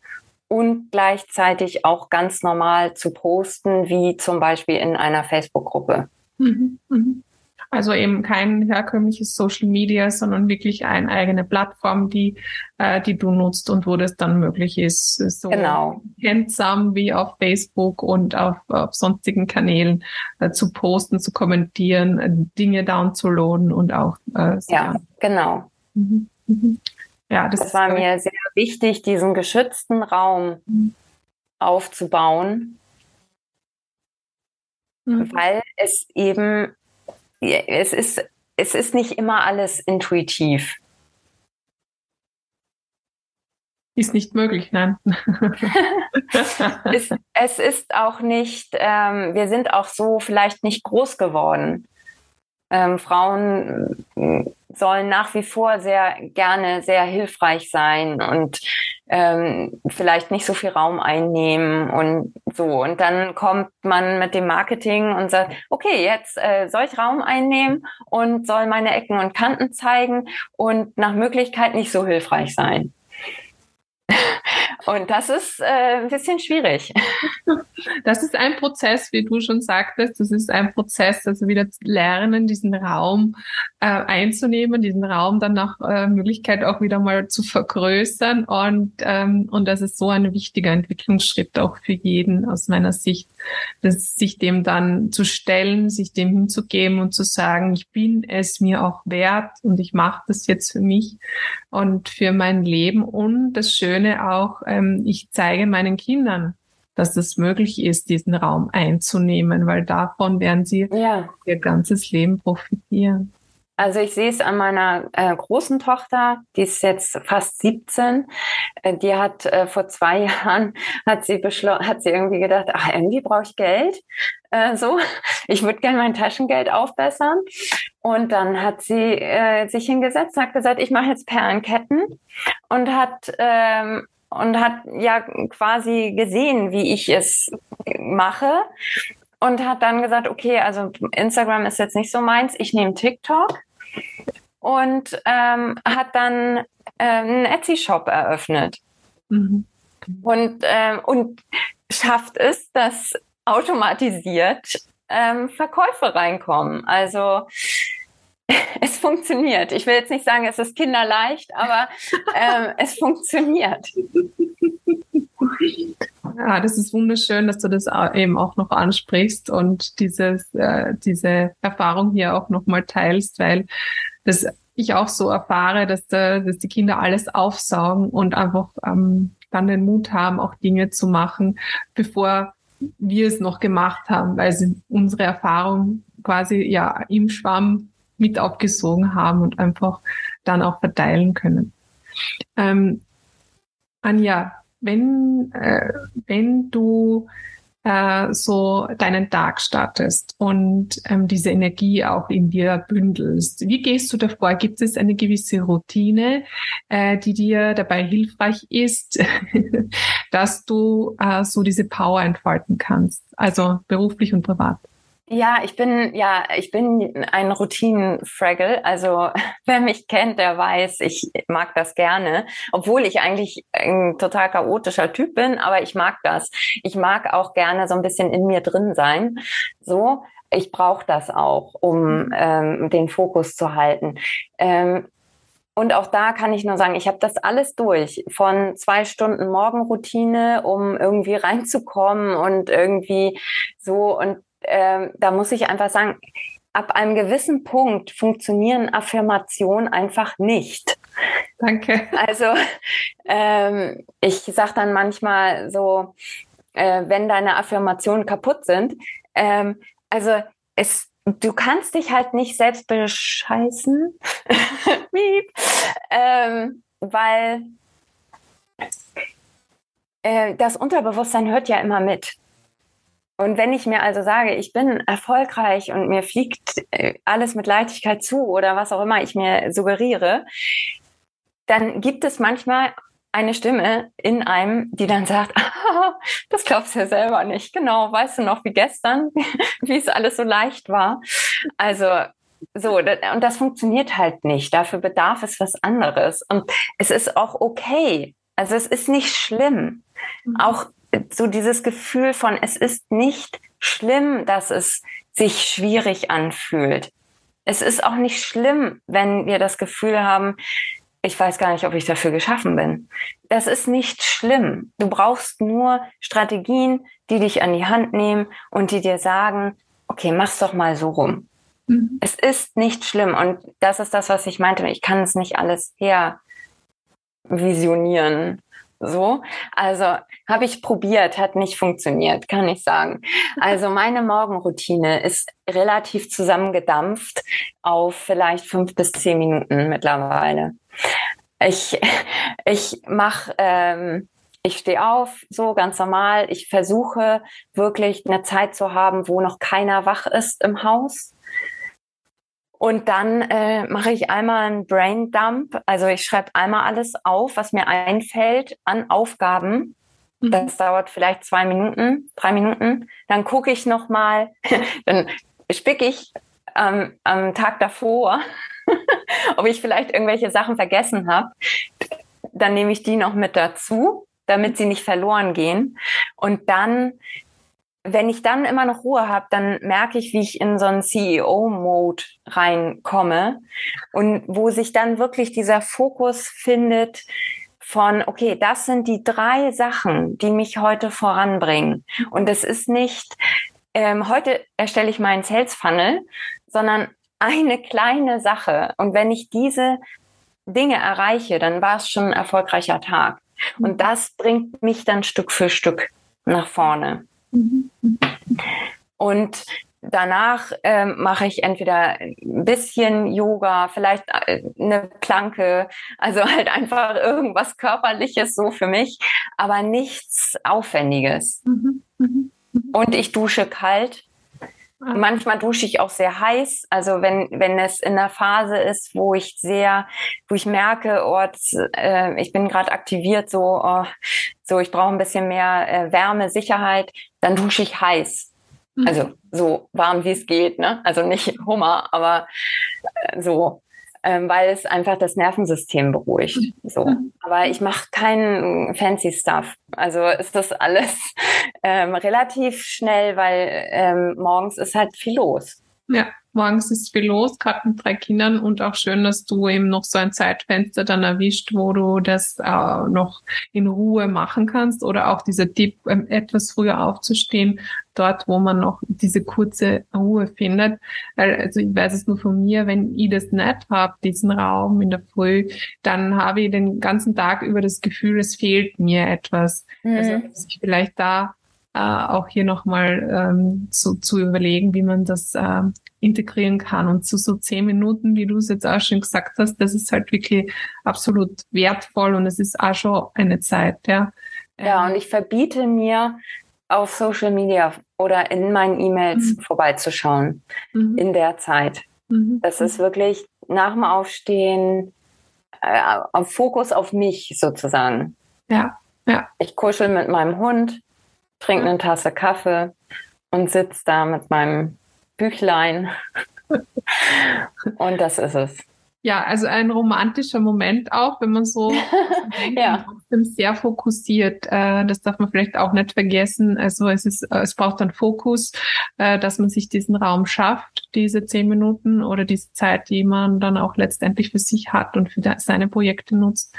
und gleichzeitig auch ganz normal zu posten, wie zum Beispiel in einer Facebook-Gruppe. Mhm, mh. Also eben kein herkömmliches Social Media, sondern wirklich eine eigene Plattform, die, äh, die du nutzt und wo das dann möglich ist, so genau. handsam wie auf Facebook und auf, auf sonstigen Kanälen äh, zu posten, zu kommentieren, äh, Dinge downzuladen und auch äh, Ja, genau. Mhm. Mhm. Ja, das, das war mir sehr wichtig, diesen geschützten Raum mhm. aufzubauen, mhm. weil es eben es ist, es ist nicht immer alles intuitiv. Ist nicht möglich, nein. es, es, ist auch nicht, ähm, wir sind auch so vielleicht nicht groß geworden. Ähm, Frauen sollen nach wie vor sehr gerne sehr hilfreich sein und ähm, vielleicht nicht so viel Raum einnehmen und so. Und dann kommt man mit dem Marketing und sagt, okay, jetzt äh, soll ich Raum einnehmen und soll meine Ecken und Kanten zeigen und nach Möglichkeit nicht so hilfreich sein. Und das ist äh, ein bisschen schwierig. Das ist ein Prozess, wie du schon sagtest. Das ist ein Prozess, also wieder lernen, diesen Raum äh, einzunehmen, diesen Raum dann nach äh, Möglichkeit auch wieder mal zu vergrößern. Und, ähm, und das ist so ein wichtiger Entwicklungsschritt auch für jeden aus meiner Sicht, dass sich dem dann zu stellen, sich dem hinzugeben und zu sagen, ich bin es mir auch wert und ich mache das jetzt für mich und für mein Leben. Und das Schöne auch, ähm, ich zeige meinen Kindern, dass es möglich ist, diesen Raum einzunehmen, weil davon werden sie ja. ihr ganzes Leben profitieren. Also ich sehe es an meiner äh, großen Tochter, die ist jetzt fast 17. Äh, die hat äh, vor zwei Jahren hat sie hat sie irgendwie gedacht, ach irgendwie brauche ich Geld. Äh, so, ich würde gerne mein Taschengeld aufbessern. Und dann hat sie äh, sich hingesetzt, hat gesagt, ich mache jetzt Perlenketten und hat ähm, und hat ja quasi gesehen, wie ich es mache und hat dann gesagt, okay, also Instagram ist jetzt nicht so meins, ich nehme TikTok und ähm, hat dann äh, einen Etsy-Shop eröffnet. Mhm. Und, ähm, und schafft es, dass automatisiert ähm, Verkäufe reinkommen. Also es funktioniert. Ich will jetzt nicht sagen, es ist kinderleicht, aber ähm, es funktioniert. Ja, das ist wunderschön, dass du das eben auch noch ansprichst und dieses, äh, diese Erfahrung hier auch nochmal teilst, weil das ich auch so erfahre, dass, da, dass die Kinder alles aufsaugen und einfach ähm, dann den Mut haben, auch Dinge zu machen, bevor wir es noch gemacht haben, weil sie unsere Erfahrung quasi ja im Schwamm mit aufgesogen haben und einfach dann auch verteilen können. Ähm, Anja, wenn, äh, wenn du äh, so deinen Tag startest und ähm, diese Energie auch in dir bündelst, wie gehst du davor? Gibt es eine gewisse Routine, äh, die dir dabei hilfreich ist, dass du äh, so diese Power entfalten kannst, also beruflich und privat? Ja, ich bin, ja, ich bin ein Routinen-Fraggle. Also, wer mich kennt, der weiß, ich mag das gerne. Obwohl ich eigentlich ein total chaotischer Typ bin, aber ich mag das. Ich mag auch gerne so ein bisschen in mir drin sein. So. Ich brauche das auch, um ähm, den Fokus zu halten. Ähm, und auch da kann ich nur sagen, ich habe das alles durch. Von zwei Stunden Morgenroutine, um irgendwie reinzukommen und irgendwie so. Und ähm, da muss ich einfach sagen, ab einem gewissen Punkt funktionieren Affirmationen einfach nicht. Danke. Also ähm, ich sage dann manchmal so, äh, wenn deine Affirmationen kaputt sind, ähm, also es, du kannst dich halt nicht selbst bescheißen, ähm, weil äh, das Unterbewusstsein hört ja immer mit. Und wenn ich mir also sage, ich bin erfolgreich und mir fliegt äh, alles mit Leichtigkeit zu oder was auch immer ich mir suggeriere, dann gibt es manchmal eine Stimme in einem, die dann sagt, das glaubst du ja selber nicht. Genau, weißt du noch wie gestern, wie es alles so leicht war. Also so, und das funktioniert halt nicht. Dafür bedarf es was anderes. Und es ist auch okay. Also es ist nicht schlimm. Mhm. Auch so dieses Gefühl von, es ist nicht schlimm, dass es sich schwierig anfühlt. Es ist auch nicht schlimm, wenn wir das Gefühl haben, ich weiß gar nicht, ob ich dafür geschaffen bin. Das ist nicht schlimm. Du brauchst nur Strategien, die dich an die Hand nehmen und die dir sagen, okay, mach's doch mal so rum. Mhm. Es ist nicht schlimm. Und das ist das, was ich meinte. Ich kann es nicht alles her visionieren. So, also habe ich probiert, hat nicht funktioniert, kann ich sagen. Also meine Morgenroutine ist relativ zusammengedampft auf vielleicht fünf bis zehn Minuten mittlerweile. Ich, ich mache, ähm, ich stehe auf, so ganz normal. Ich versuche wirklich eine Zeit zu haben, wo noch keiner wach ist im Haus. Und dann äh, mache ich einmal einen Brain Dump. Also ich schreibe einmal alles auf, was mir einfällt an Aufgaben. Mhm. Das dauert vielleicht zwei Minuten, drei Minuten. Dann gucke ich nochmal, dann spicke ich ähm, am Tag davor, ob ich vielleicht irgendwelche Sachen vergessen habe. Dann nehme ich die noch mit dazu, damit sie nicht verloren gehen. Und dann wenn ich dann immer noch Ruhe habe, dann merke ich, wie ich in so einen CEO-Mode reinkomme und wo sich dann wirklich dieser Fokus findet von, okay, das sind die drei Sachen, die mich heute voranbringen. Und es ist nicht, ähm, heute erstelle ich meinen Sales Funnel, sondern eine kleine Sache. Und wenn ich diese Dinge erreiche, dann war es schon ein erfolgreicher Tag. Und das bringt mich dann Stück für Stück nach vorne. Und danach äh, mache ich entweder ein bisschen Yoga, vielleicht äh, eine Planke, also halt einfach irgendwas Körperliches so für mich, aber nichts Aufwendiges. Mhm. Mhm. Und ich dusche kalt. Ah. Manchmal dusche ich auch sehr heiß. Also wenn, wenn es in der Phase ist, wo ich sehr, wo ich merke, oh, das, äh, ich bin gerade aktiviert, so, oh, so ich brauche ein bisschen mehr äh, Wärme, Sicherheit, dann dusche ich heiß. Mhm. Also so warm wie es geht, ne? Also nicht Hummer, aber äh, so, ähm, weil es einfach das Nervensystem beruhigt. Mhm. So, aber ich mache keinen fancy Stuff. Also ist das alles ähm, relativ schnell, weil ähm, morgens ist halt viel los. Ja, morgens ist viel los, gerade mit drei Kindern und auch schön, dass du eben noch so ein Zeitfenster dann erwischt, wo du das äh, noch in Ruhe machen kannst oder auch dieser Tipp, ähm, etwas früher aufzustehen, dort, wo man noch diese kurze Ruhe findet. Also ich weiß es nur von mir, wenn ich das nicht habe, diesen Raum in der Früh, dann habe ich den ganzen Tag über das Gefühl, es fehlt mir etwas. Mhm. Also dass ich vielleicht da äh, auch hier nochmal ähm, so zu überlegen, wie man das äh, integrieren kann. Und zu so zehn Minuten, wie du es jetzt auch schon gesagt hast, das ist halt wirklich absolut wertvoll und es ist auch schon eine Zeit, ja. Ja, und ich verbiete mir auf Social Media oder in meinen E-Mails mhm. vorbeizuschauen mhm. in der Zeit. Mhm. Das ist wirklich nach dem Aufstehen äh, auf Fokus auf mich sozusagen. Ja, ja. Ich kuschel mit meinem Hund, trinke eine Tasse Kaffee und sitze da mit meinem Büchlein. und das ist es. Ja, also ein romantischer Moment auch, wenn man so ja. sehr fokussiert. Äh, das darf man vielleicht auch nicht vergessen. Also es ist, es braucht dann Fokus, äh, dass man sich diesen Raum schafft, diese zehn Minuten oder diese Zeit, die man dann auch letztendlich für sich hat und für seine Projekte nutzt.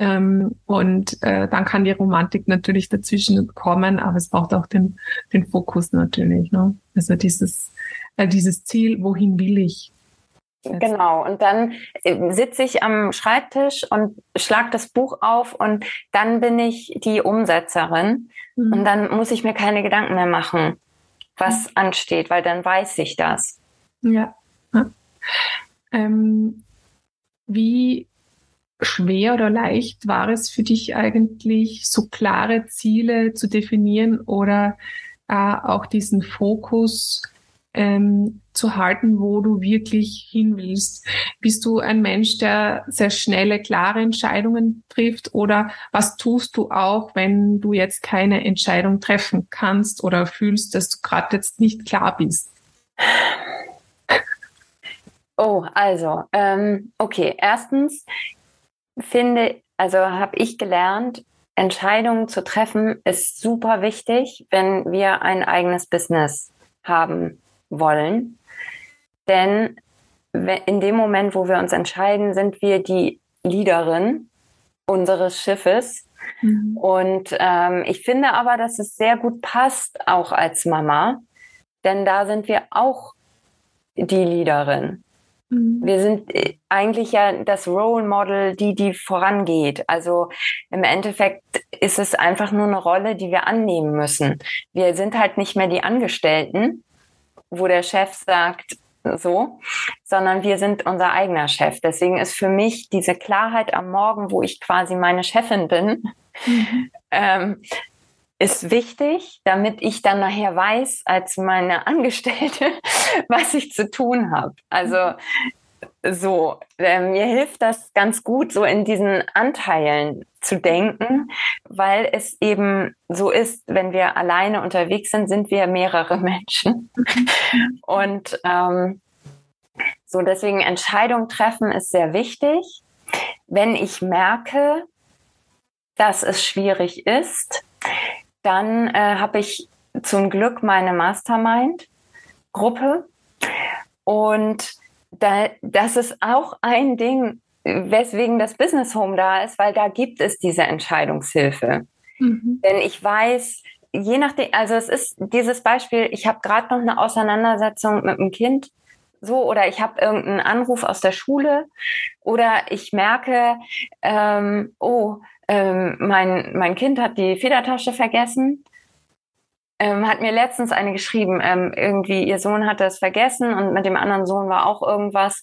Ähm, und äh, dann kann die Romantik natürlich dazwischen kommen, aber es braucht auch den, den Fokus natürlich. Ne? Also dieses, dieses Ziel, wohin will ich? Genau, und dann äh, sitze ich am Schreibtisch und schlag das Buch auf und dann bin ich die Umsetzerin mhm. und dann muss ich mir keine Gedanken mehr machen, was mhm. ansteht, weil dann weiß ich das. Ja. ja. Ähm, wie schwer oder leicht war es für dich eigentlich, so klare Ziele zu definieren oder äh, auch diesen Fokus ähm, zu halten, wo du wirklich hin willst. Bist du ein Mensch, der sehr schnelle, klare Entscheidungen trifft oder was tust du auch, wenn du jetzt keine Entscheidung treffen kannst oder fühlst, dass du gerade jetzt nicht klar bist? Oh, also, ähm, okay, erstens finde, also habe ich gelernt, Entscheidungen zu treffen ist super wichtig, wenn wir ein eigenes Business haben wollen. Denn in dem Moment, wo wir uns entscheiden, sind wir die Leaderin unseres Schiffes. Mhm. Und ähm, ich finde aber, dass es sehr gut passt, auch als Mama, denn da sind wir auch die Leaderin. Mhm. Wir sind äh, eigentlich ja das Role Model, die, die vorangeht. Also im Endeffekt ist es einfach nur eine Rolle, die wir annehmen müssen. Wir sind halt nicht mehr die Angestellten, wo der Chef sagt, so, sondern wir sind unser eigener Chef. Deswegen ist für mich diese Klarheit am Morgen, wo ich quasi meine Chefin bin, mhm. ähm, ist wichtig, damit ich dann nachher weiß, als meine Angestellte, was ich zu tun habe. Also so, äh, mir hilft das ganz gut, so in diesen Anteilen zu denken, weil es eben so ist, wenn wir alleine unterwegs sind, sind wir mehrere Menschen. Und ähm, so deswegen Entscheidung treffen ist sehr wichtig. Wenn ich merke, dass es schwierig ist, dann äh, habe ich zum Glück meine Mastermind-Gruppe. Und da, das ist auch ein Ding, weswegen das Business Home da ist, weil da gibt es diese Entscheidungshilfe. Mhm. Denn ich weiß, je nachdem, also es ist dieses Beispiel, ich habe gerade noch eine Auseinandersetzung mit einem Kind, so, oder ich habe irgendeinen Anruf aus der Schule, oder ich merke, ähm, oh, ähm, mein, mein Kind hat die Federtasche vergessen. Ähm, hat mir letztens eine geschrieben, ähm, irgendwie ihr Sohn hat das vergessen und mit dem anderen Sohn war auch irgendwas.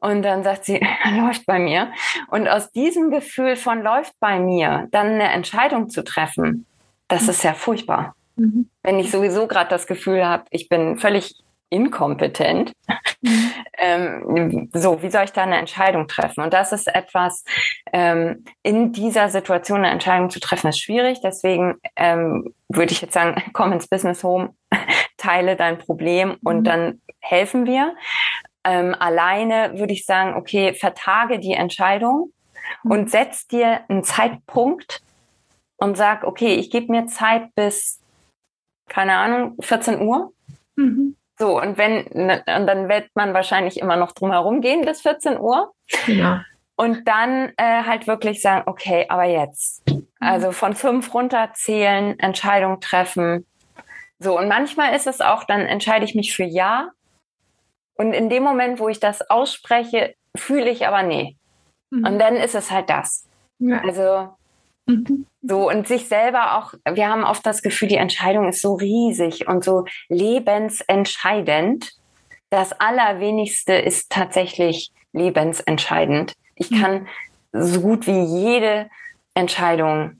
Und dann sagt sie, läuft bei mir. Und aus diesem Gefühl von läuft bei mir, dann eine Entscheidung zu treffen, das mhm. ist ja furchtbar. Mhm. Wenn ich sowieso gerade das Gefühl habe, ich bin völlig inkompetent. Mhm. ähm, so, wie soll ich da eine Entscheidung treffen? Und das ist etwas, ähm, in dieser Situation eine Entscheidung zu treffen, ist schwierig. Deswegen ähm, würde ich jetzt sagen, komm ins Business Home, teile dein Problem und mhm. dann helfen wir. Ähm, alleine würde ich sagen, okay, vertage die Entscheidung mhm. und setz dir einen Zeitpunkt und sag, okay, ich gebe mir Zeit bis, keine Ahnung, 14 Uhr. Mhm. So, und wenn, ne, und dann wird man wahrscheinlich immer noch drum herum gehen bis 14 Uhr. Ja. Und dann äh, halt wirklich sagen, okay, aber jetzt. Mhm. Also von fünf runterzählen, Entscheidung treffen. So, und manchmal ist es auch, dann entscheide ich mich für Ja. Und in dem Moment, wo ich das ausspreche, fühle ich aber nee. Mhm. Und dann ist es halt das. Ja. Also Mhm. So, und sich selber auch, wir haben oft das Gefühl, die Entscheidung ist so riesig und so lebensentscheidend. Das Allerwenigste ist tatsächlich lebensentscheidend. Ich mhm. kann so gut wie jede Entscheidung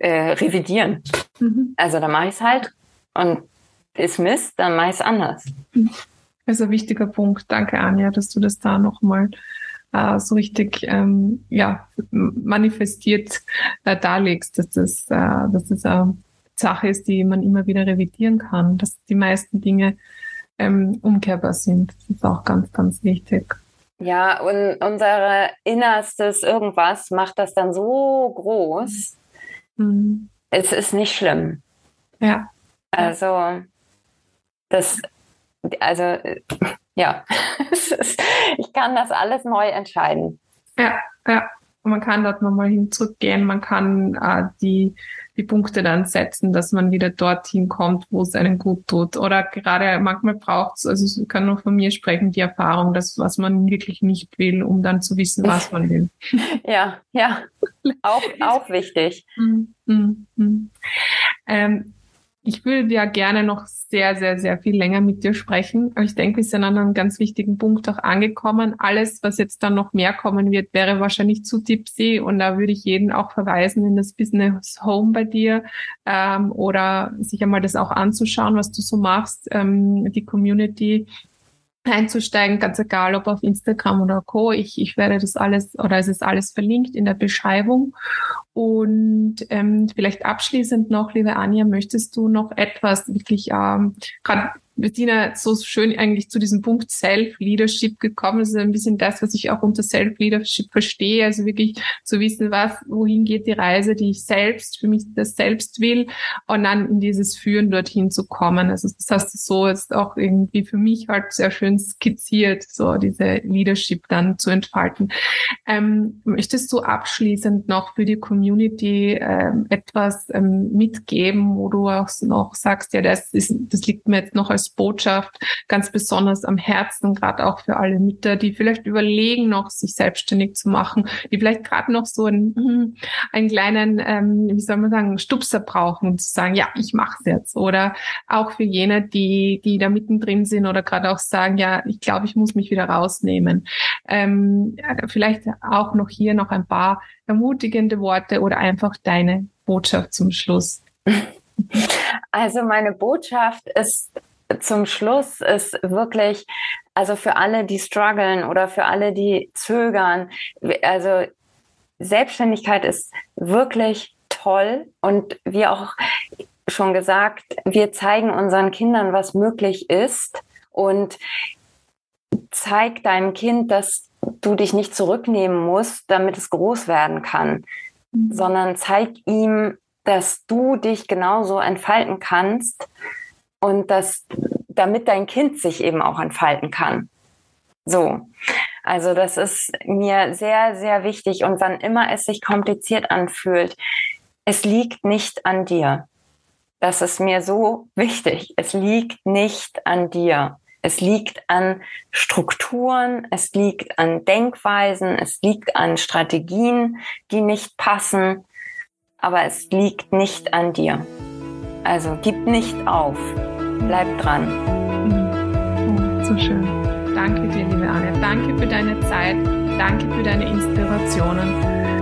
äh, revidieren. Mhm. Also da mache ich es halt und ist Mist, dann mache ich es anders. Das ist ein wichtiger Punkt. Danke, Anja, dass du das da nochmal äh, so richtig ähm, ja, manifestiert äh, darlegst, dass das, äh, dass das eine Sache ist, die man immer wieder revidieren kann, dass die meisten Dinge ähm, umkehrbar sind. Das ist auch ganz, ganz wichtig. Ja, und unser innerstes irgendwas macht das dann so groß. Mhm. Es ist nicht schlimm. Ja. Also, das, also, ja, ich kann das alles neu entscheiden. Ja, ja. Man kann dort nochmal hin zurückgehen, man kann äh, die, die Punkte dann setzen, dass man wieder dorthin kommt, wo es einen gut tut. Oder gerade manchmal braucht es, also ich kann nur von mir sprechen, die Erfahrung, dass was man wirklich nicht will, um dann zu wissen, was man will. ja, ja. Auch, auch wichtig. Mm, mm, mm. Ähm, ich würde ja gerne noch sehr, sehr, sehr viel länger mit dir sprechen. Aber ich denke, wir sind an einem ganz wichtigen Punkt auch angekommen. Alles, was jetzt dann noch mehr kommen wird, wäre wahrscheinlich zu tipsy. Und da würde ich jeden auch verweisen in das Business Home bei dir ähm, oder sich einmal das auch anzuschauen, was du so machst. Ähm, die Community einzusteigen, ganz egal ob auf Instagram oder Co. Ich, ich werde das alles oder es ist alles verlinkt in der Beschreibung. Und ähm, vielleicht abschließend noch, liebe Anja, möchtest du noch etwas wirklich ähm, gerade Bettina so schön eigentlich zu diesem Punkt Self-Leadership gekommen. Das ist ein bisschen das, was ich auch unter Self-Leadership verstehe. Also wirklich zu wissen, was, wohin geht die Reise, die ich selbst, für mich das selbst will und dann in dieses Führen dorthin zu kommen. Also das hast du so jetzt auch irgendwie für mich halt sehr schön skizziert, so diese Leadership dann zu entfalten. Ähm, möchtest du abschließend noch für die Community ähm, etwas ähm, mitgeben, wo du auch noch sagst, ja, das ist, das liegt mir jetzt noch als Botschaft ganz besonders am Herzen, gerade auch für alle Mütter, die vielleicht überlegen, noch sich selbstständig zu machen, die vielleicht gerade noch so einen, hm, einen kleinen, ähm, wie soll man sagen, Stupser brauchen, um zu sagen, ja, ich mache es jetzt. Oder auch für jene, die, die da mittendrin sind oder gerade auch sagen, ja, ich glaube, ich muss mich wieder rausnehmen. Ähm, vielleicht auch noch hier noch ein paar ermutigende Worte oder einfach deine Botschaft zum Schluss. Also meine Botschaft ist zum Schluss ist wirklich, also für alle, die strugglen oder für alle, die zögern, also Selbstständigkeit ist wirklich toll und wie auch schon gesagt, wir zeigen unseren Kindern, was möglich ist und zeig deinem Kind, dass du dich nicht zurücknehmen musst, damit es groß werden kann, mhm. sondern zeig ihm, dass du dich genauso entfalten kannst und dass damit dein Kind sich eben auch entfalten kann. So. Also das ist mir sehr, sehr wichtig. Und wann immer es sich kompliziert anfühlt, es liegt nicht an dir. Das ist mir so wichtig. Es liegt nicht an dir. Es liegt an Strukturen, es liegt an Denkweisen, es liegt an Strategien, die nicht passen, aber es liegt nicht an dir. Also gib nicht auf, bleib dran. Oh, so schön. Danke dir, liebe Anne. Danke für deine Zeit. Danke für deine Inspirationen.